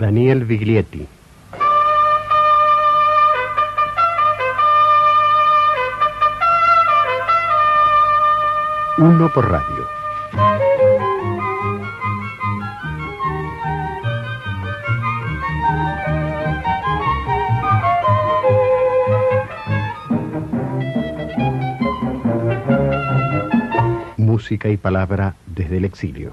Daniel Viglietti. Uno por radio. Música y palabra desde el exilio.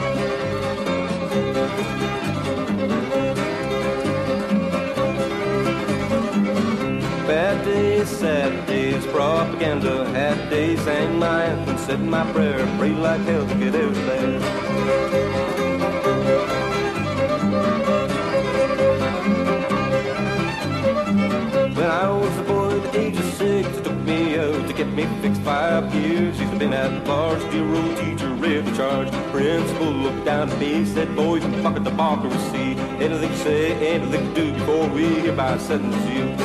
propaganda had days, sang my anthem, said my prayer, prayed like hell to get of there. When I was a boy, the age of six, it took me out to get me fixed five years. He's been at bars, old teacher, the charge. Principal looked down at me, said, boys, fuck at the see. Anything to say, anything to do before we hereby sentence you.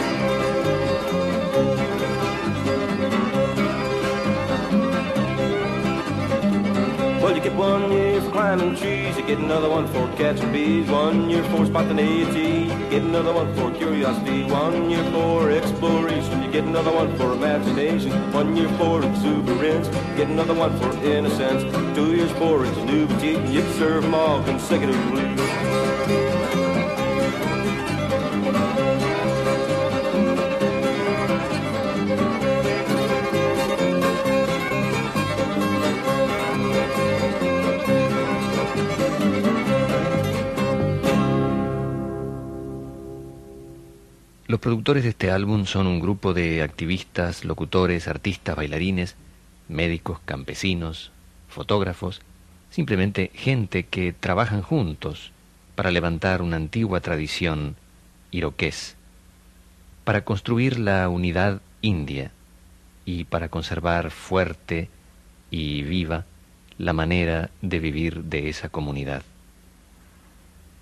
One year for climbing trees, you get another one for catching bees, one year for spontaneity, you get another one for curiosity, one year for exploration, you get another one for imagination, one year for exuberance, you get another one for innocence, two years for ingenuity, you serve them all consecutively. Los productores de este álbum son un grupo de activistas, locutores, artistas, bailarines, médicos, campesinos, fotógrafos, simplemente gente que trabajan juntos para levantar una antigua tradición iroqués, para construir la unidad india y para conservar fuerte y viva la manera de vivir de esa comunidad.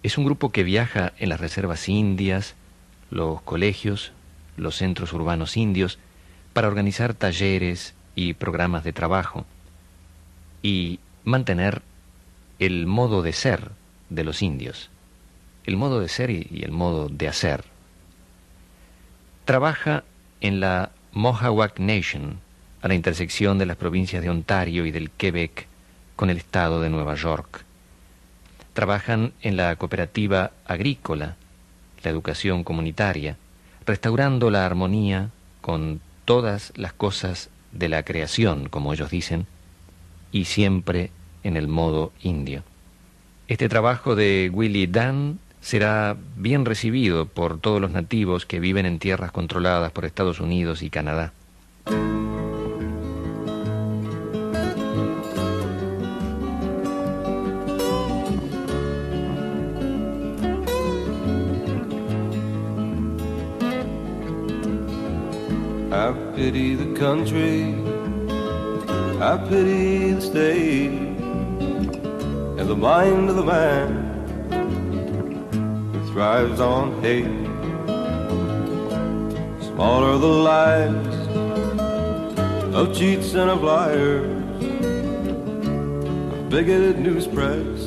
Es un grupo que viaja en las reservas indias, los colegios, los centros urbanos indios, para organizar talleres y programas de trabajo y mantener el modo de ser de los indios, el modo de ser y el modo de hacer. Trabaja en la Mohawk Nation, a la intersección de las provincias de Ontario y del Quebec con el estado de Nueva York. Trabajan en la cooperativa agrícola, la educación comunitaria, restaurando la armonía con todas las cosas de la creación, como ellos dicen, y siempre en el modo indio. Este trabajo de Willie Dunn será bien recibido por todos los nativos que viven en tierras controladas por Estados Unidos y Canadá. Pity the country, I pity the state, and the mind of the man who thrives on hate. Smaller the lives of cheats and of liars, of bigoted news press,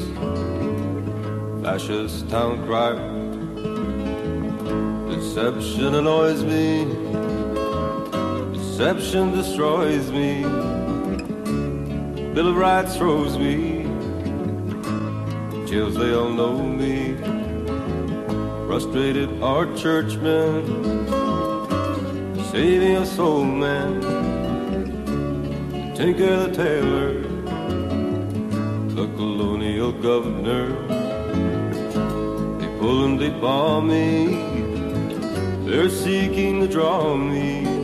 fascist town crier. Deception annoys me. Deception destroys me. Bill of Rights throws me. Chills, they all know me. Frustrated art churchmen. Saving a soul man. Tinker the tailor. The colonial governor. They pull and they bomb me. They're seeking to draw me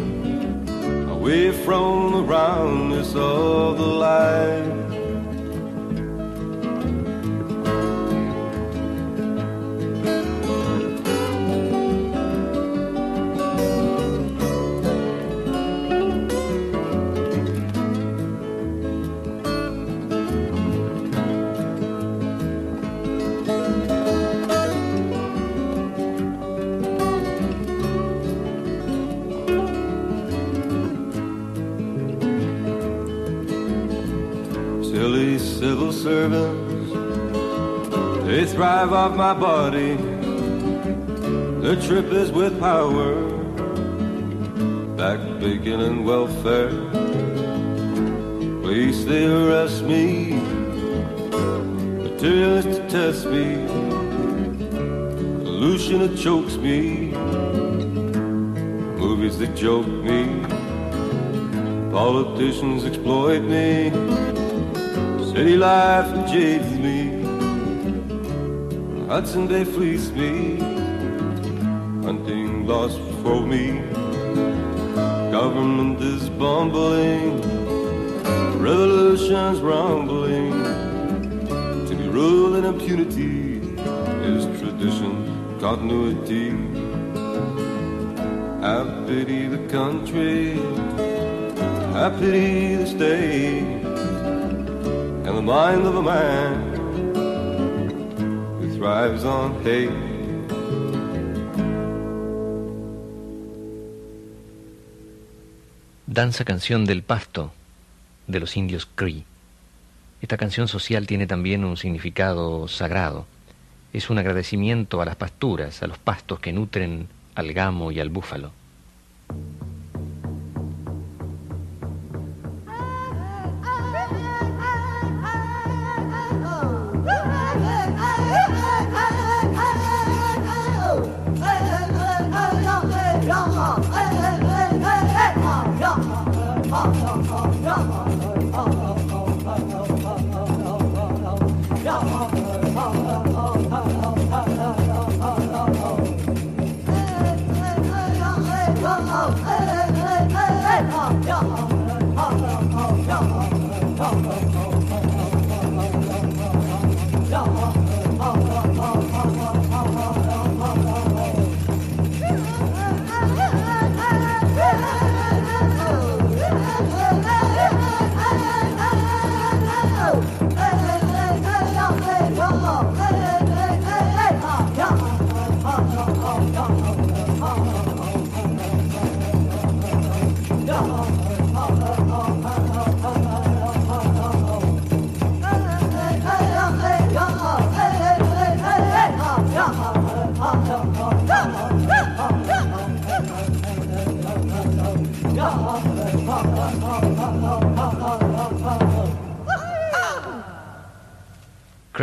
away from the roundness of the light. Servants. They thrive off my body. The trip is with power, back bacon and welfare. Police they arrest me, materialists test me, pollution it chokes me, movies that joke me, politicians exploit me. City life jades me. Hudson Bay fleece me. Hunting lost for me. Government is bumbling. Revolution's rumbling. To be ruled in impunity is tradition, continuity. I pity the country. I pity the state mind of a man who thrives on. Danza canción del pasto de los indios Cree. Esta canción social tiene también un significado sagrado. Es un agradecimiento a las pasturas, a los pastos que nutren al gamo y al búfalo. 了。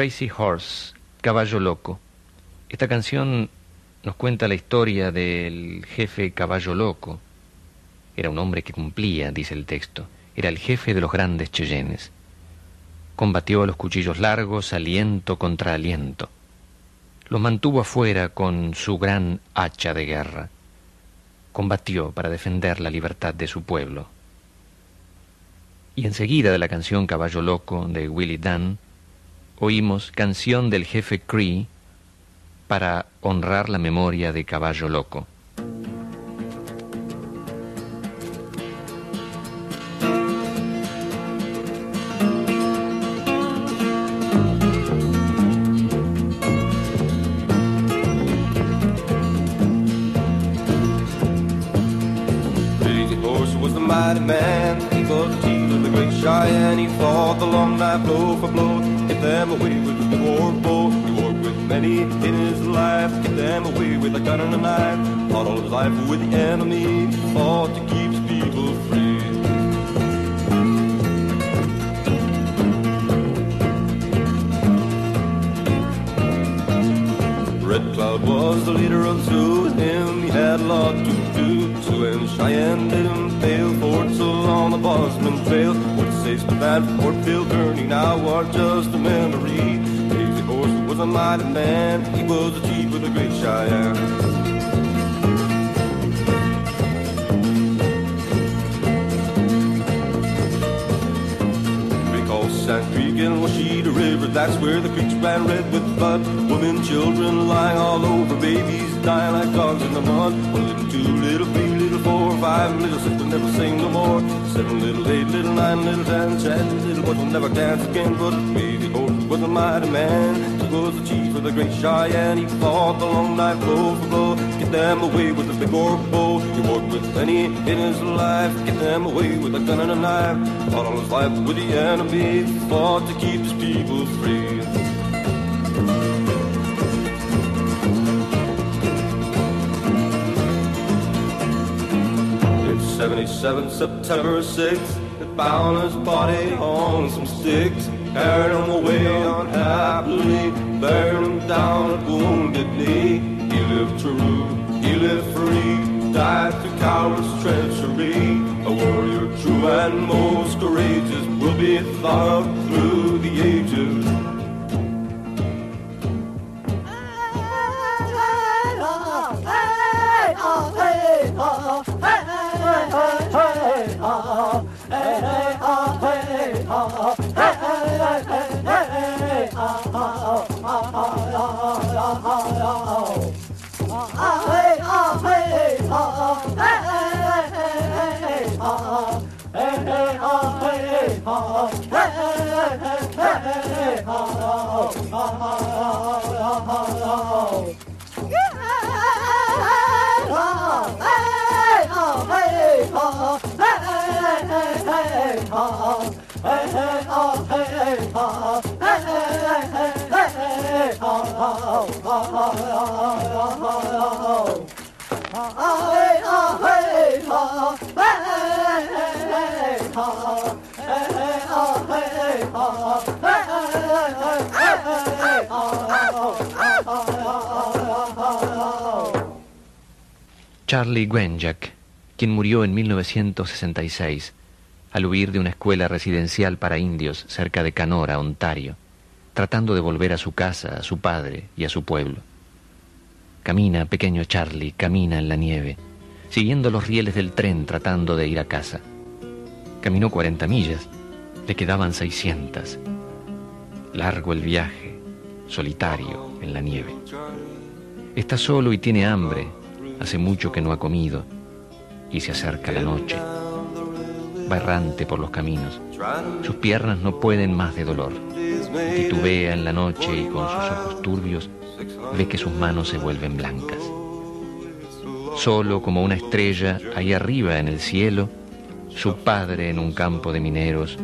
Crazy Horse, Caballo Loco. Esta canción nos cuenta la historia del jefe Caballo Loco. Era un hombre que cumplía, dice el texto. Era el jefe de los grandes Cheyennes. Combatió a los cuchillos largos, aliento contra aliento. Los mantuvo afuera con su gran hacha de guerra. Combatió para defender la libertad de su pueblo. Y enseguida de la canción Caballo Loco de Willie Dunn, oímos Canción del Jefe Cree para honrar la memoria de Caballo Loco. Red Cloud was the leader of the with him he had a lot to do. So when Cheyenne didn't fail, Fort so long the Bozeman trail. Says to that Fort Phil Kearny now are just a memory. Crazy Horse was a mighty man, he was the chief of the great Cheyenne. That's where the creeks ran red with blood. Women, children lying all over, babies dying like dogs in the mud. One little, two little, three little, four, five little, six will never sing no more. Seven little, eight little, nine little, ten, ten little boys will never dance again. But baby horse was a mighty man was the chief of the great Cheyenne. He fought the long knife blow for blow. Get them away with a big war bow. He worked with any in his life. Get them away with a gun and a knife. Fought all his life with the enemy. Fought to keep his people free. It's 77 September 6th. They bound his body on some sticks. Carried them away unhappily. high, him them down at wounded knee. He lived true, he lived free, died to coward's treachery. A warrior true and most courageous will be thought through the ages. 啊！哎哎哎哎好哎！哎！Charlie Gwenjak, quien murió en 1966 al huir de una escuela residencial para indios cerca de Canora, Ontario, tratando de volver a su casa, a su padre y a su pueblo. Camina, pequeño Charlie, camina en la nieve, siguiendo los rieles del tren tratando de ir a casa. Caminó 40 millas le quedaban 600. Largo el viaje, solitario, en la nieve. Está solo y tiene hambre. Hace mucho que no ha comido. Y se acerca la noche. Va errante por los caminos. Sus piernas no pueden más de dolor. Titubea en la noche y con sus ojos turbios ve que sus manos se vuelven blancas. Solo como una estrella, ahí arriba en el cielo, su padre en un campo de mineros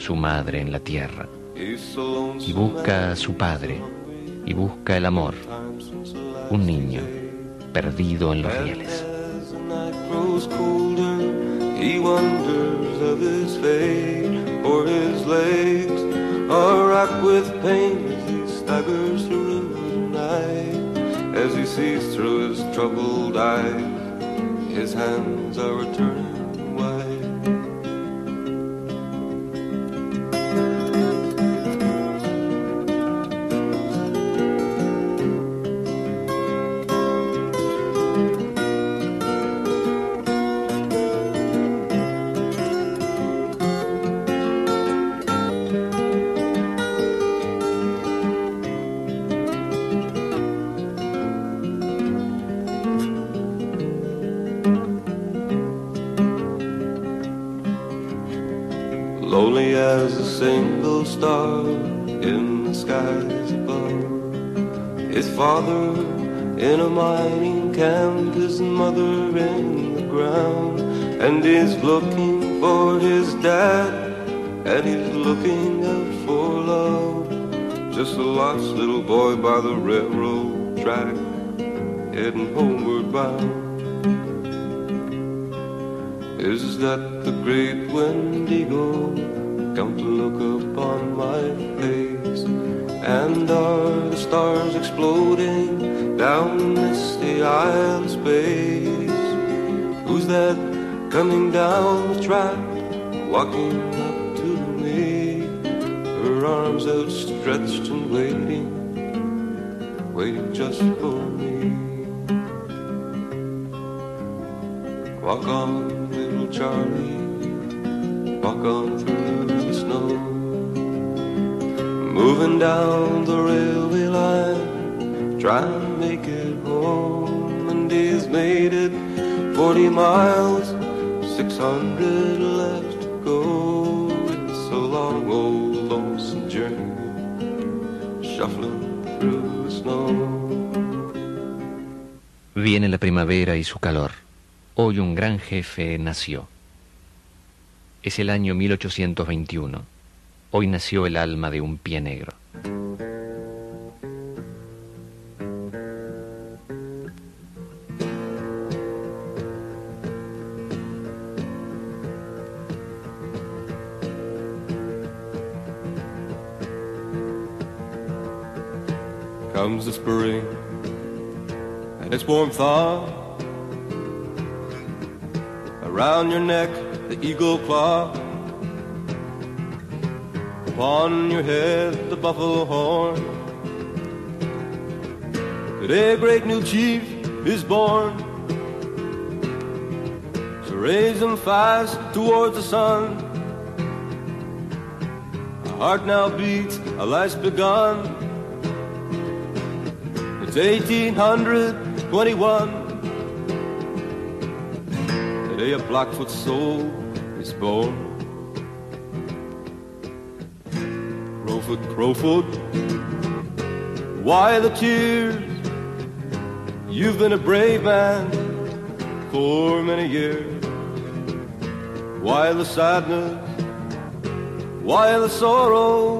su madre en la tierra, y busca a su padre, y busca el amor, un niño perdido en los rieles. as he sees through his troubled eyes, his hands are returning. as a single star in the skies above. His father in a mining camp, his mother in the ground, and he's looking for his dad, and he's looking out for love. Just a lost little boy by the railroad track, heading homeward bound. Is that the great Wendigo? Don't look upon my face. And are the stars exploding down misty aisle space? Who's that coming down the track, walking up to me? Her arms outstretched and waiting, waiting just for me. Walk on, little Charlie, walk on through the Moving down the railway line, try and make it home. And he's made it 40 miles, 600 left to go. It's a long, old, lonesome journey, shuffling through the snow. Viene la primavera y su calor. Hoy un gran jefe nació. Es el año 1821 hoy nació el alma de un pie negro. Comes the spring and its warm thaw around your neck the eagle claw upon your head the buffalo horn today a great new chief is born so raise them fast towards the sun a heart now beats a life's begun it's 1821. Today a Blackfoot soul is born. Crowfoot, Crowfoot, why the tears? You've been a brave man for many years. Why the sadness? Why the sorrow?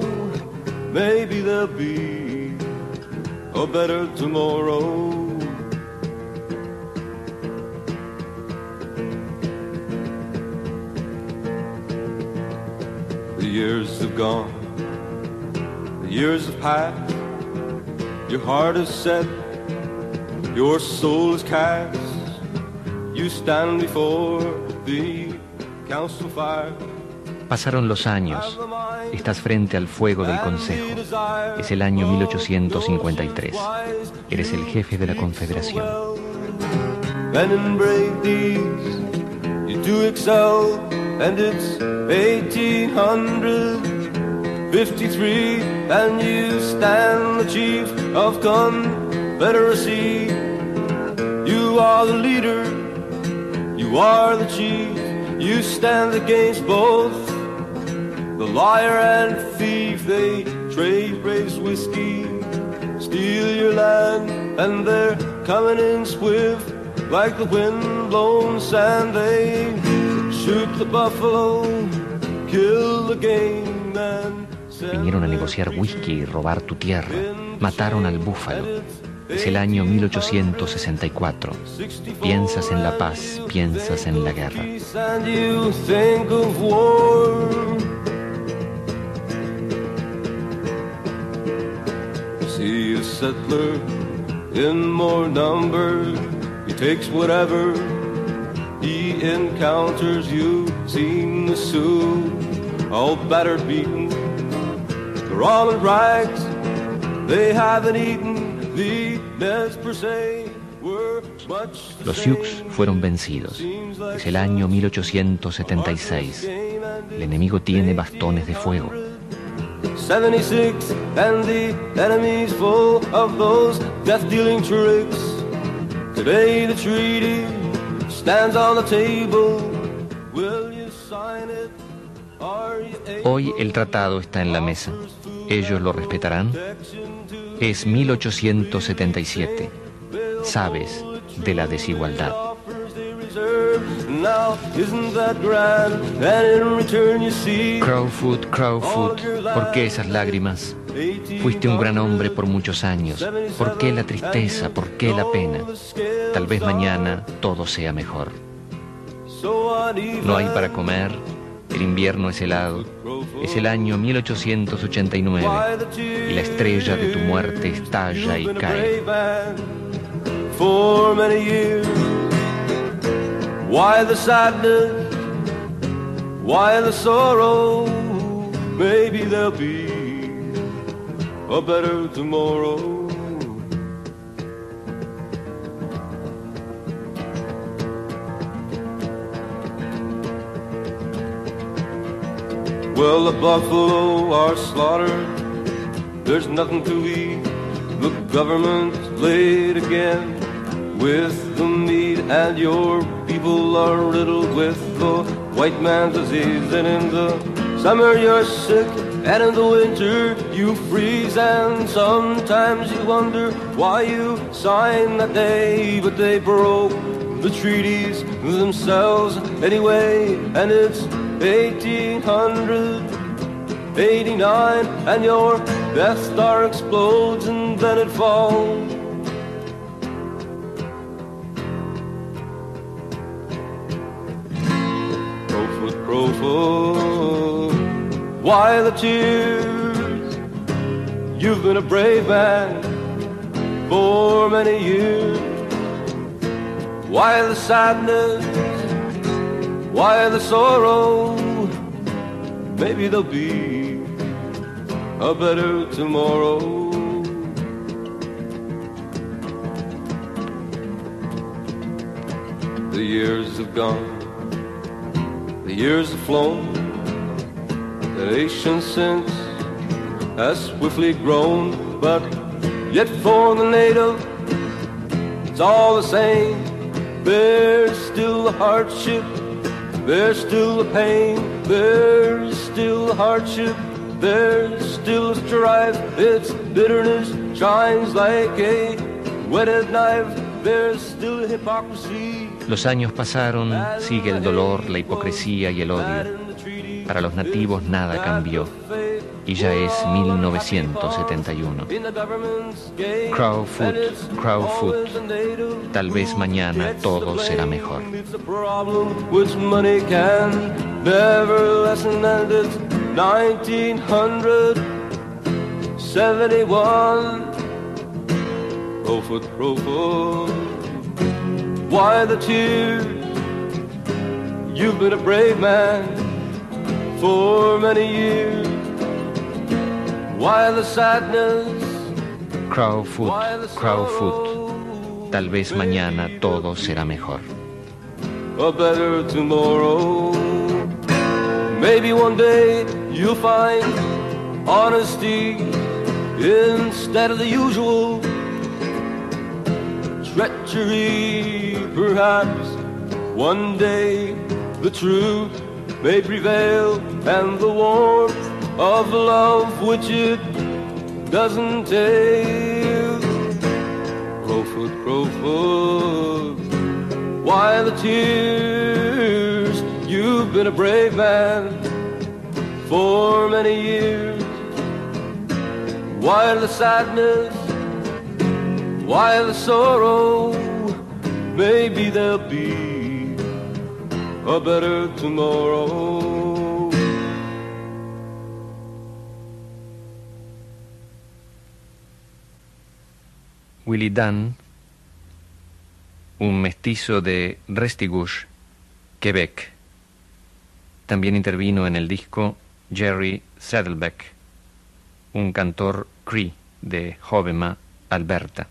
Maybe there'll be a better tomorrow. The years have gone, years have passed. Your heart is set, your soul is cast. You stand before the council fire. Pasaron los años. Estás frente al fuego del Consejo. Es el año 1853. Eres el jefe de la Confederación. And in brave deeds you do excel, and it's 1853, and you stand the chief of Confederacy. You are the leader, you are the chief, you stand against both the liar and thief. They trade race whiskey, steal your land, and they're coming in swift like the wind-blown sand. They shoot the buffalo, kill the game. Vinieron a negociar whisky y robar tu tierra. Mataron al búfalo. Es el año 1864. Piensas en la paz, piensas en la guerra. You settler in more numbers. He takes whatever he encounters. You've seen the Sioux, all battered, beaten. Los Sioux fueron vencidos. Es el año 1876. El enemigo tiene bastones de fuego. Hoy el tratado está en la mesa. ¿Ellos lo respetarán? Es 1877. Sabes de la desigualdad. Crowfoot, Crowfoot, ¿por qué esas lágrimas? Fuiste un gran hombre por muchos años. ¿Por qué la tristeza? ¿Por qué la pena? Tal vez mañana todo sea mejor. No hay para comer, el invierno es helado, es el año 1889 y la estrella de tu muerte estalla y cae. Why the sadness? Why the sorrow? Maybe there'll be a better tomorrow. Well, the buffalo are slaughtered. There's nothing to eat. The government's laid again with the meat, and your people are riddled with the white man's disease. And in the summer you're sick, and in the winter you freeze. And sometimes you wonder why you signed that day, but they broke the treaties themselves anyway. And it's 1800, 89 and your Death Star explodes and then it falls. Crowfoot, Crowfoot, why the tears? You've been a brave man for many years. Why the sadness? Why the sorrow? Maybe there'll be a better tomorrow. The years have gone, the years have flown, the nation since has swiftly grown, but yet for the native, it's all the same. There's still a hardship, there's still a pain, there's still a hardship, there's still a strife. Its bitterness shines like a whetted knife. There's still hypocrisy. Los años pasaron, sigue el dolor, la hipocresía y el odio. Para los nativos nada cambió y ya es 1971. Crowfoot, Crowfoot, tal vez mañana todo será mejor. Which money can never lessen and it's 1971 Crowfoot, Crowfoot Why the tears? You've been a brave man for many years Why the sadness? Crowfoot, Crowfoot, tal vez mañana todo será mejor. a better tomorrow. Maybe one day you'll find honesty instead of the usual treachery. Perhaps one day the truth may prevail and the warmth of love which it doesn't take. Crowfoot, Crowfoot. Why the tears? You've been a brave man for many years. Why the sadness? Why the sorrow? Maybe there'll be a better tomorrow. Willie Dunn, un mestizo de Restigouche, Quebec. También intervino en el disco Jerry Saddleback, un cantor Cree de Hobbema, Alberta.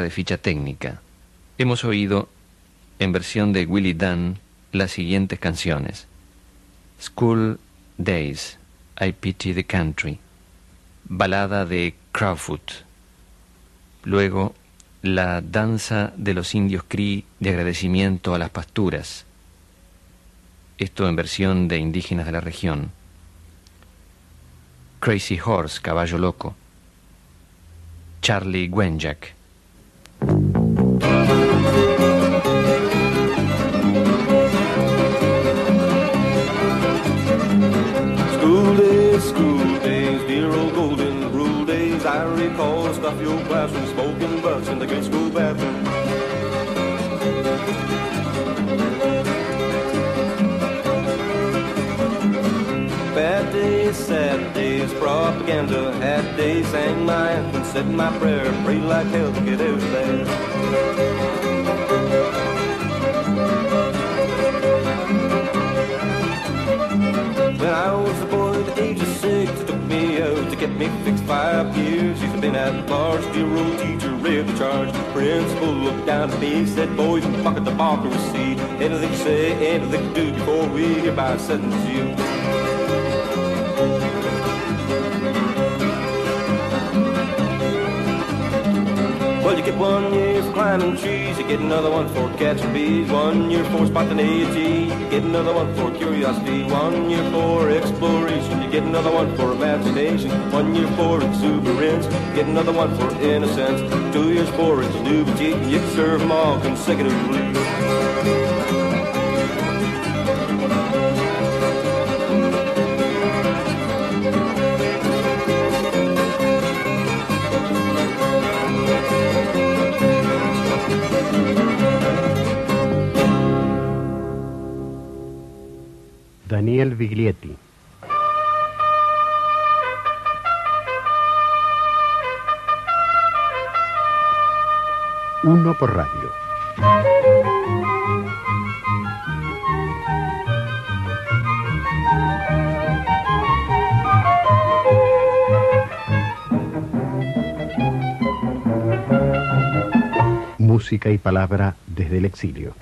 De ficha técnica. Hemos oído, en versión de Willie Dunn, las siguientes canciones. School Days, I Pity the Country. Balada de Crowfoot. Luego, la danza de los indios Cree de agradecimiento a las pasturas. Esto en versión de indígenas de la región. Crazy Horse, caballo loco. Charlie Gwenjack. Propaganda, had days, sang my anthem, said my prayer, prayed like hell to get out of there. When I was a boy at the age of six, it took me out to get me fixed five years. He's been at large, bureau teacher, read the charge. Principal looked down at me, said, boys, bucket the barker receipt. Anything say, anything do before we hereby sentence you. One year for climbing trees, you get another one for catching bees, one year for spontaneity, you get another one for curiosity, one year for exploration, you get another one for imagination, one year for exuberance, you get another one for innocence, two years for ingenuity, you serve them all consecutively. Daniel Viglietti. Uno por radio. Música y palabra desde el exilio.